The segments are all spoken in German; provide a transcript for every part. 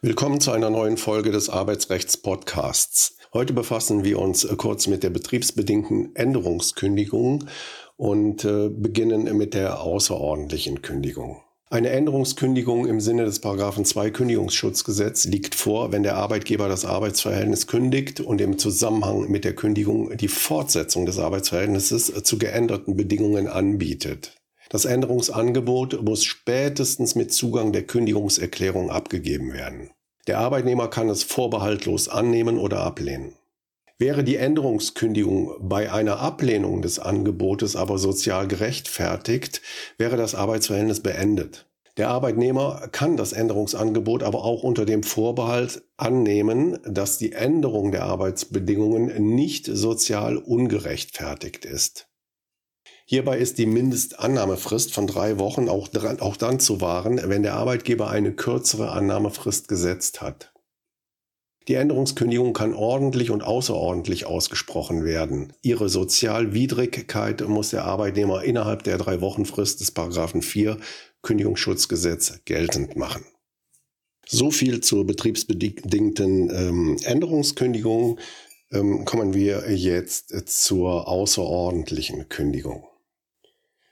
Willkommen zu einer neuen Folge des Arbeitsrechts-Podcasts. Heute befassen wir uns kurz mit der betriebsbedingten Änderungskündigung und äh, beginnen mit der außerordentlichen Kündigung. Eine Änderungskündigung im Sinne des Paragraphen 2 Kündigungsschutzgesetz liegt vor, wenn der Arbeitgeber das Arbeitsverhältnis kündigt und im Zusammenhang mit der Kündigung die Fortsetzung des Arbeitsverhältnisses zu geänderten Bedingungen anbietet. Das Änderungsangebot muss spätestens mit Zugang der Kündigungserklärung abgegeben werden. Der Arbeitnehmer kann es vorbehaltlos annehmen oder ablehnen. Wäre die Änderungskündigung bei einer Ablehnung des Angebotes aber sozial gerechtfertigt, wäre das Arbeitsverhältnis beendet. Der Arbeitnehmer kann das Änderungsangebot aber auch unter dem Vorbehalt annehmen, dass die Änderung der Arbeitsbedingungen nicht sozial ungerechtfertigt ist. Hierbei ist die Mindestannahmefrist von drei Wochen auch, auch dann zu wahren, wenn der Arbeitgeber eine kürzere Annahmefrist gesetzt hat. Die Änderungskündigung kann ordentlich und außerordentlich ausgesprochen werden. Ihre Sozialwidrigkeit muss der Arbeitnehmer innerhalb der drei Wochen Frist des Paragraphen 4 Kündigungsschutzgesetz geltend machen. So viel zur betriebsbedingten ähm, Änderungskündigung. Ähm, kommen wir jetzt zur außerordentlichen Kündigung.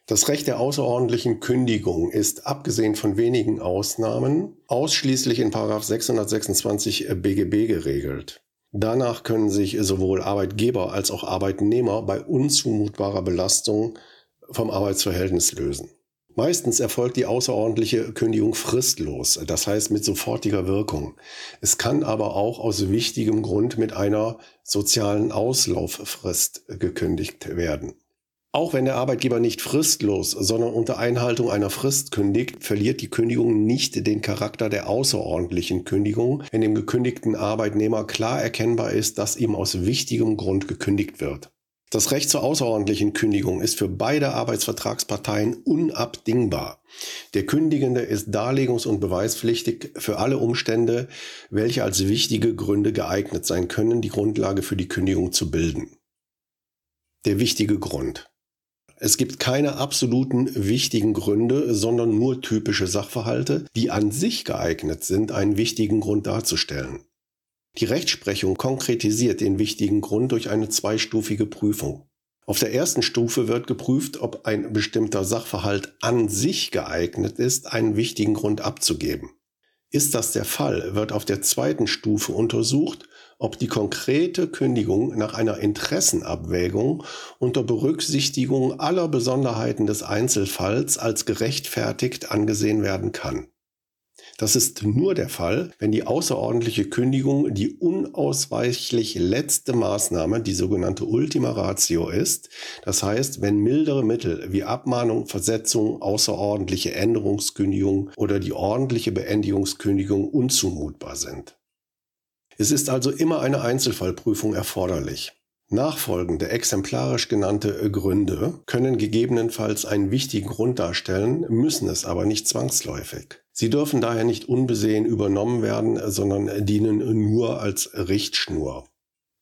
Das Recht der außerordentlichen Kündigung ist, abgesehen von wenigen Ausnahmen, ausschließlich in 626 BGB geregelt. Danach können sich sowohl Arbeitgeber als auch Arbeitnehmer bei unzumutbarer Belastung vom Arbeitsverhältnis lösen. Meistens erfolgt die außerordentliche Kündigung fristlos, das heißt mit sofortiger Wirkung. Es kann aber auch aus wichtigem Grund mit einer sozialen Auslauffrist gekündigt werden. Auch wenn der Arbeitgeber nicht fristlos, sondern unter Einhaltung einer Frist kündigt, verliert die Kündigung nicht den Charakter der außerordentlichen Kündigung, wenn dem gekündigten Arbeitnehmer klar erkennbar ist, dass ihm aus wichtigem Grund gekündigt wird. Das Recht zur außerordentlichen Kündigung ist für beide Arbeitsvertragsparteien unabdingbar. Der Kündigende ist darlegungs- und beweispflichtig für alle Umstände, welche als wichtige Gründe geeignet sein können, die Grundlage für die Kündigung zu bilden. Der wichtige Grund. Es gibt keine absoluten wichtigen Gründe, sondern nur typische Sachverhalte, die an sich geeignet sind, einen wichtigen Grund darzustellen. Die Rechtsprechung konkretisiert den wichtigen Grund durch eine zweistufige Prüfung. Auf der ersten Stufe wird geprüft, ob ein bestimmter Sachverhalt an sich geeignet ist, einen wichtigen Grund abzugeben. Ist das der Fall, wird auf der zweiten Stufe untersucht, ob die konkrete Kündigung nach einer Interessenabwägung unter Berücksichtigung aller Besonderheiten des Einzelfalls als gerechtfertigt angesehen werden kann. Das ist nur der Fall, wenn die außerordentliche Kündigung die unausweichlich letzte Maßnahme, die sogenannte Ultima Ratio ist. Das heißt, wenn mildere Mittel wie Abmahnung, Versetzung, außerordentliche Änderungskündigung oder die ordentliche Beendigungskündigung unzumutbar sind. Es ist also immer eine Einzelfallprüfung erforderlich. Nachfolgende exemplarisch genannte Gründe können gegebenenfalls einen wichtigen Grund darstellen, müssen es aber nicht zwangsläufig. Sie dürfen daher nicht unbesehen übernommen werden, sondern dienen nur als Richtschnur.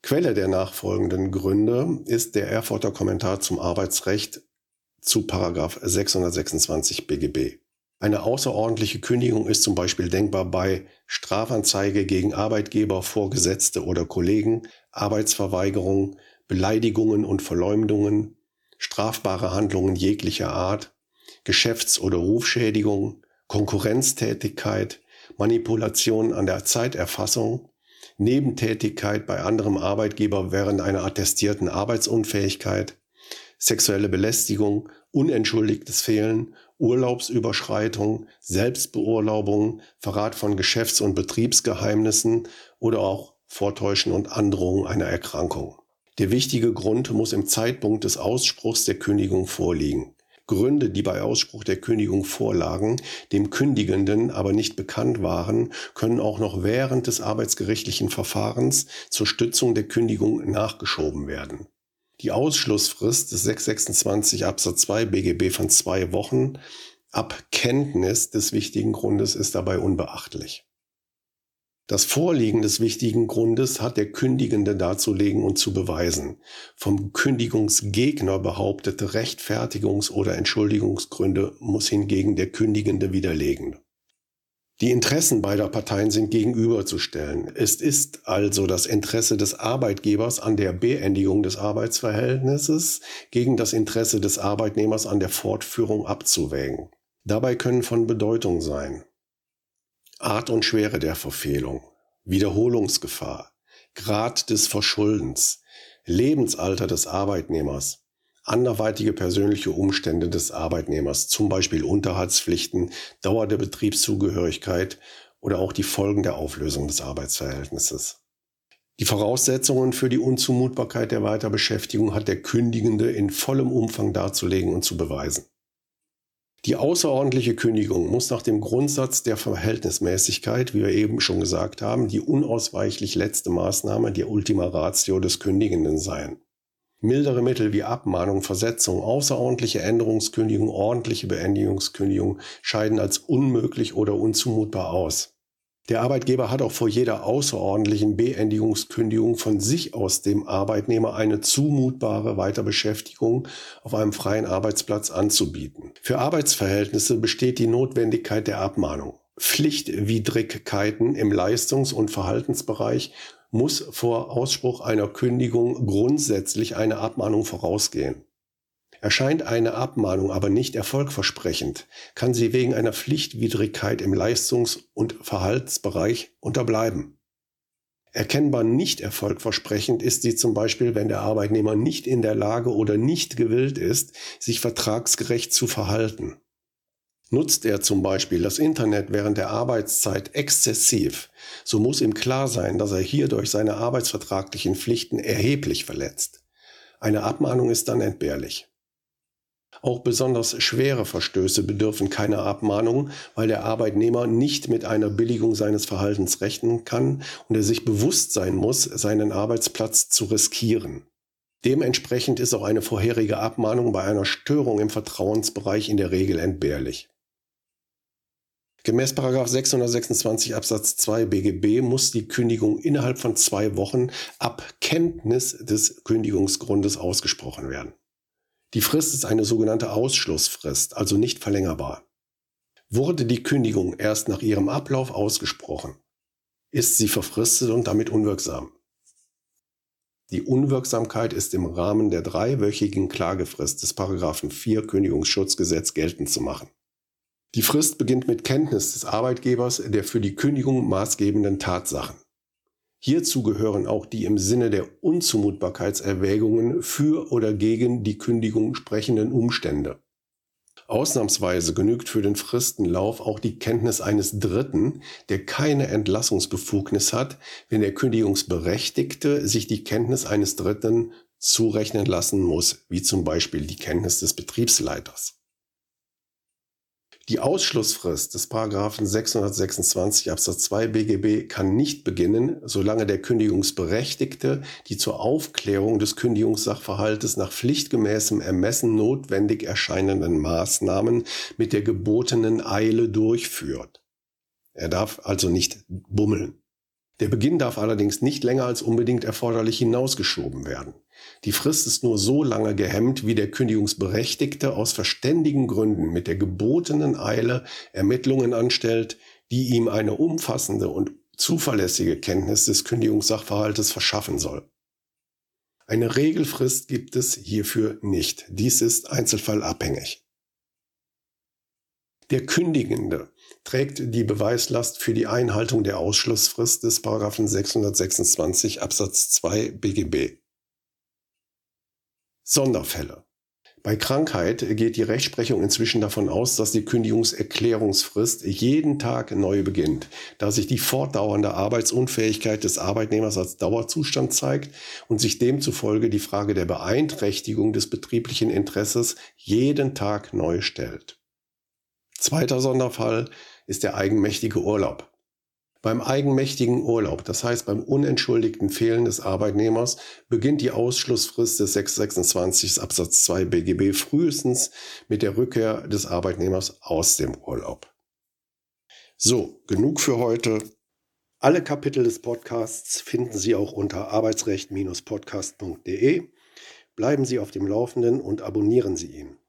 Quelle der nachfolgenden Gründe ist der Erfurter Kommentar zum Arbeitsrecht zu 626 BGB. Eine außerordentliche Kündigung ist zum Beispiel denkbar bei Strafanzeige gegen Arbeitgeber, Vorgesetzte oder Kollegen, Arbeitsverweigerung, Beleidigungen und Verleumdungen, strafbare Handlungen jeglicher Art, Geschäfts- oder Rufschädigung, Konkurrenztätigkeit, Manipulation an der Zeiterfassung, Nebentätigkeit bei anderem Arbeitgeber während einer attestierten Arbeitsunfähigkeit, sexuelle Belästigung, unentschuldigtes Fehlen Urlaubsüberschreitung, Selbstbeurlaubung, Verrat von Geschäfts- und Betriebsgeheimnissen oder auch Vortäuschen und Androhung einer Erkrankung. Der wichtige Grund muss im Zeitpunkt des Ausspruchs der Kündigung vorliegen. Gründe, die bei Ausspruch der Kündigung vorlagen, dem Kündigenden aber nicht bekannt waren, können auch noch während des arbeitsgerichtlichen Verfahrens zur Stützung der Kündigung nachgeschoben werden. Die Ausschlussfrist des 626 Absatz 2 BGB von zwei Wochen ab Kenntnis des wichtigen Grundes ist dabei unbeachtlich. Das Vorliegen des wichtigen Grundes hat der Kündigende darzulegen und zu beweisen. Vom Kündigungsgegner behauptete Rechtfertigungs- oder Entschuldigungsgründe muss hingegen der Kündigende widerlegen. Die Interessen beider Parteien sind gegenüberzustellen. Es ist also das Interesse des Arbeitgebers an der Beendigung des Arbeitsverhältnisses gegen das Interesse des Arbeitnehmers an der Fortführung abzuwägen. Dabei können von Bedeutung sein. Art und Schwere der Verfehlung, Wiederholungsgefahr, Grad des Verschuldens, Lebensalter des Arbeitnehmers, anderweitige persönliche Umstände des Arbeitnehmers, zum Beispiel Unterhaltspflichten, Dauer der Betriebszugehörigkeit oder auch die Folgen der Auflösung des Arbeitsverhältnisses. Die Voraussetzungen für die Unzumutbarkeit der Weiterbeschäftigung hat der Kündigende in vollem Umfang darzulegen und zu beweisen. Die außerordentliche Kündigung muss nach dem Grundsatz der Verhältnismäßigkeit, wie wir eben schon gesagt haben, die unausweichlich letzte Maßnahme der Ultima Ratio des Kündigenden sein. Mildere Mittel wie Abmahnung, Versetzung, außerordentliche Änderungskündigung, ordentliche Beendigungskündigung scheiden als unmöglich oder unzumutbar aus. Der Arbeitgeber hat auch vor jeder außerordentlichen Beendigungskündigung von sich aus dem Arbeitnehmer eine zumutbare Weiterbeschäftigung auf einem freien Arbeitsplatz anzubieten. Für Arbeitsverhältnisse besteht die Notwendigkeit der Abmahnung. Pflichtwidrigkeiten im Leistungs- und Verhaltensbereich muss vor Ausspruch einer Kündigung grundsätzlich eine Abmahnung vorausgehen. Erscheint eine Abmahnung aber nicht erfolgversprechend, kann sie wegen einer Pflichtwidrigkeit im Leistungs- und Verhaltsbereich unterbleiben. Erkennbar nicht erfolgversprechend ist sie zum Beispiel, wenn der Arbeitnehmer nicht in der Lage oder nicht gewillt ist, sich vertragsgerecht zu verhalten. Nutzt er zum Beispiel das Internet während der Arbeitszeit exzessiv, so muss ihm klar sein, dass er hierdurch seine arbeitsvertraglichen Pflichten erheblich verletzt. Eine Abmahnung ist dann entbehrlich. Auch besonders schwere Verstöße bedürfen keiner Abmahnung, weil der Arbeitnehmer nicht mit einer Billigung seines Verhaltens rechnen kann und er sich bewusst sein muss, seinen Arbeitsplatz zu riskieren. Dementsprechend ist auch eine vorherige Abmahnung bei einer Störung im Vertrauensbereich in der Regel entbehrlich. Gemäß 626 Absatz 2 BGB muss die Kündigung innerhalb von zwei Wochen ab Kenntnis des Kündigungsgrundes ausgesprochen werden. Die Frist ist eine sogenannte Ausschlussfrist, also nicht verlängerbar. Wurde die Kündigung erst nach ihrem Ablauf ausgesprochen, ist sie verfristet und damit unwirksam. Die Unwirksamkeit ist im Rahmen der dreiwöchigen Klagefrist des Paragraphen 4 Kündigungsschutzgesetz geltend zu machen. Die Frist beginnt mit Kenntnis des Arbeitgebers der für die Kündigung maßgebenden Tatsachen. Hierzu gehören auch die im Sinne der Unzumutbarkeitserwägungen für oder gegen die Kündigung sprechenden Umstände. Ausnahmsweise genügt für den Fristenlauf auch die Kenntnis eines Dritten, der keine Entlassungsbefugnis hat, wenn der Kündigungsberechtigte sich die Kenntnis eines Dritten zurechnen lassen muss, wie zum Beispiel die Kenntnis des Betriebsleiters. Die Ausschlussfrist des Paragraphen 626 Absatz 2 BGB kann nicht beginnen, solange der Kündigungsberechtigte die zur Aufklärung des Kündigungssachverhaltes nach pflichtgemäßem Ermessen notwendig erscheinenden Maßnahmen mit der gebotenen Eile durchführt. Er darf also nicht bummeln. Der Beginn darf allerdings nicht länger als unbedingt erforderlich hinausgeschoben werden. Die Frist ist nur so lange gehemmt, wie der Kündigungsberechtigte aus verständigen Gründen mit der gebotenen Eile Ermittlungen anstellt, die ihm eine umfassende und zuverlässige Kenntnis des Kündigungssachverhaltes verschaffen soll. Eine Regelfrist gibt es hierfür nicht. Dies ist einzelfallabhängig. Der Kündigende trägt die Beweislast für die Einhaltung der Ausschlussfrist des 626 Absatz 2 BGB. Sonderfälle. Bei Krankheit geht die Rechtsprechung inzwischen davon aus, dass die Kündigungserklärungsfrist jeden Tag neu beginnt, da sich die fortdauernde Arbeitsunfähigkeit des Arbeitnehmers als Dauerzustand zeigt und sich demzufolge die Frage der Beeinträchtigung des betrieblichen Interesses jeden Tag neu stellt. Zweiter Sonderfall ist der eigenmächtige Urlaub. Beim eigenmächtigen Urlaub, das heißt beim unentschuldigten Fehlen des Arbeitnehmers, beginnt die Ausschlussfrist des 626 Absatz 2 BGB frühestens mit der Rückkehr des Arbeitnehmers aus dem Urlaub. So, genug für heute. Alle Kapitel des Podcasts finden Sie auch unter arbeitsrecht-podcast.de. Bleiben Sie auf dem Laufenden und abonnieren Sie ihn.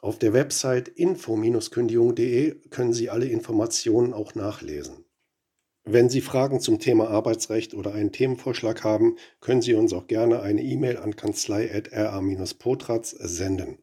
Auf der Website info-kündigung.de können Sie alle Informationen auch nachlesen. Wenn Sie Fragen zum Thema Arbeitsrecht oder einen Themenvorschlag haben, können Sie uns auch gerne eine E-Mail an kanzlei.ra-potratz senden.